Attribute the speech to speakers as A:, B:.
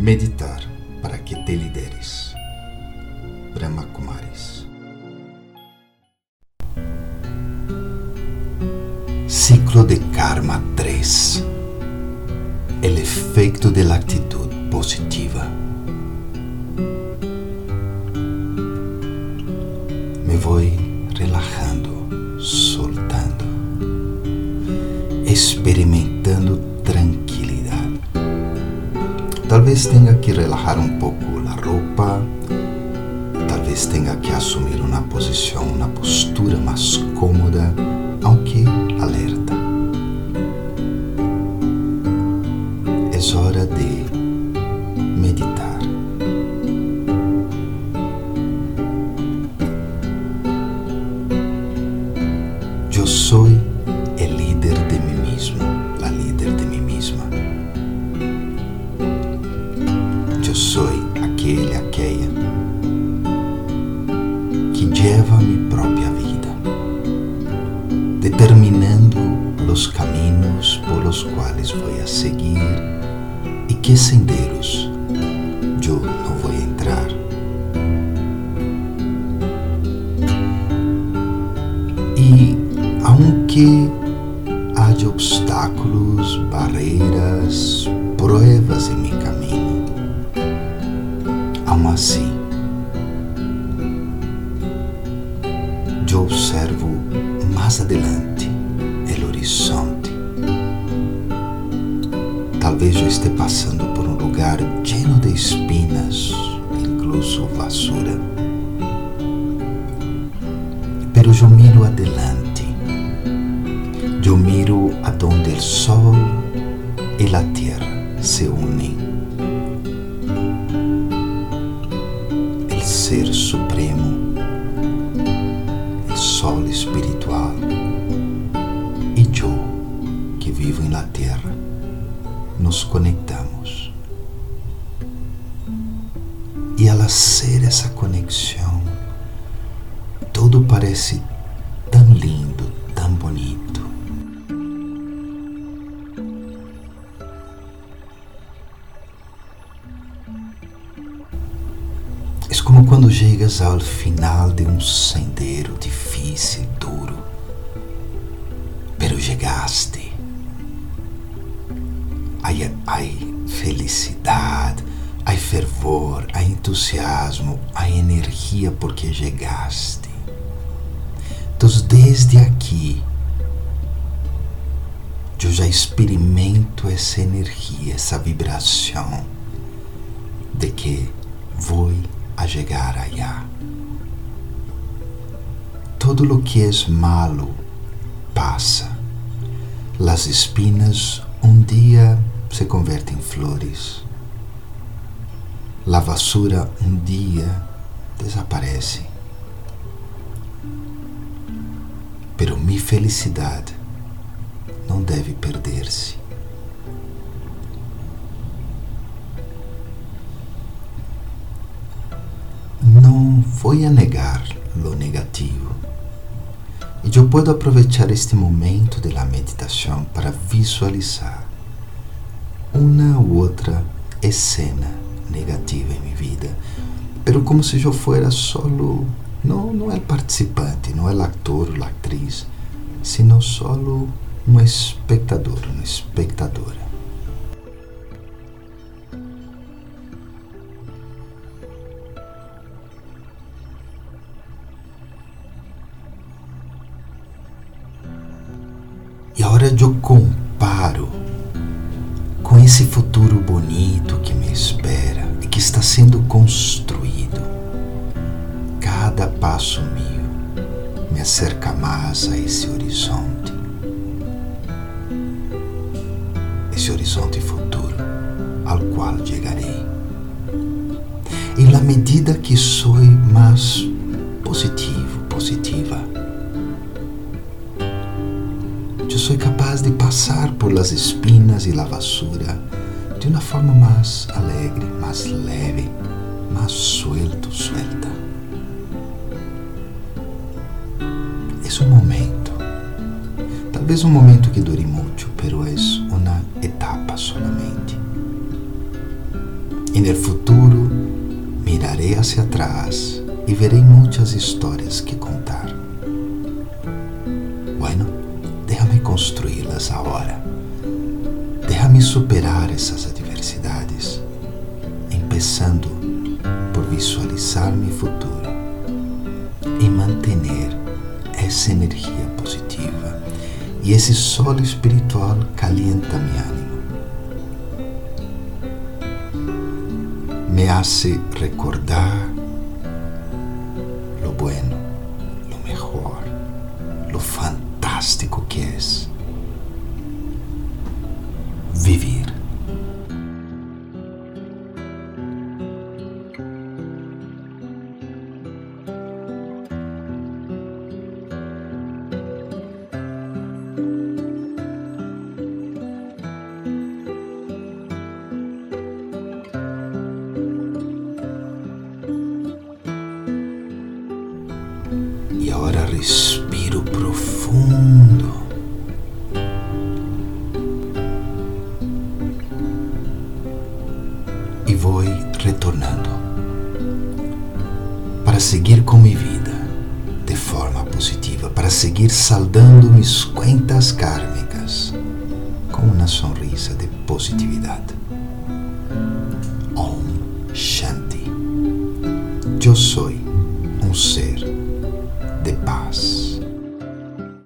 A: Meditar para que te lideres. Brahma Kumaris. Ciclo de Karma 3. El efecto de la actitud positiva. Me voy relajando, soltando, experimentando tranquilidad Talvez tenha que relajar um pouco a roupa, talvez tenha que assumir uma posição, uma postura mais cômoda, aunque alerta. É hora de lleva mi propia vida, determinando los caminos por los cuales voy a seguir y qué senderos no voy a entrar. Y aunque haya obstáculos, barreiras, pruebas en mi camino, así eu observo mais adelante o horizonte. Talvez eu esteja passando por um lugar cheio de espinas, incluso vassoura. Pero eu miro adelante. Eu miro aonde o sol e a terra se unem. Ser Supremo sol espiritual e eu, que vivo na terra, nos conectamos. E ao ser essa conexão, tudo parece tão lindo, É como quando chegas ao final de um sendero difícil, duro, pero chegaste. Aí há felicidade, há fervor, há entusiasmo, há energia porque chegaste. Então, desde aqui, eu já experimento essa energia, essa vibração de que vou a chegar allá. Todo lo que es malo pasa. Las espinas um dia se convertem em flores. La basura um dia desaparece. Pero mi felicidade não deve perder-se. Voy a negar lo negativo. E eu posso aproveitar este momento de la meditação para visualizar uma ou outra escena negativa em minha vida, pero como se eu fosse solo, não, não é participante, não é o ator ou atriz, sino solo um espectador, uma espectadora. E agora eu comparo com esse futuro bonito que me espera e que está sendo construído. Cada passo meu me acerca mais a esse horizonte. Esse horizonte futuro ao qual chegarei. E na medida que sou mais positivo, positiva, sou capaz de passar por las espinas e la basura de uma forma mais alegre, mais leve, mais suelto, suelta. É um momento, talvez um momento que dure muito, pero é uma etapa solamente. E no futuro mirarei hacia atrás e verei muitas histórias que contar. Déjame construí-las agora. Déjame superar essas adversidades, começando por visualizar meu futuro e manter essa energia positiva e esse sol espiritual calienta meu ânimo. Me hace recordar lo bueno, lo mejor, lo fantástico respiro profundo. E vou retornando para seguir com minha vida de forma positiva, para seguir saldando mis contas kármicas com uma sonrisa de positividade. Om Shanti. Eu sou um ser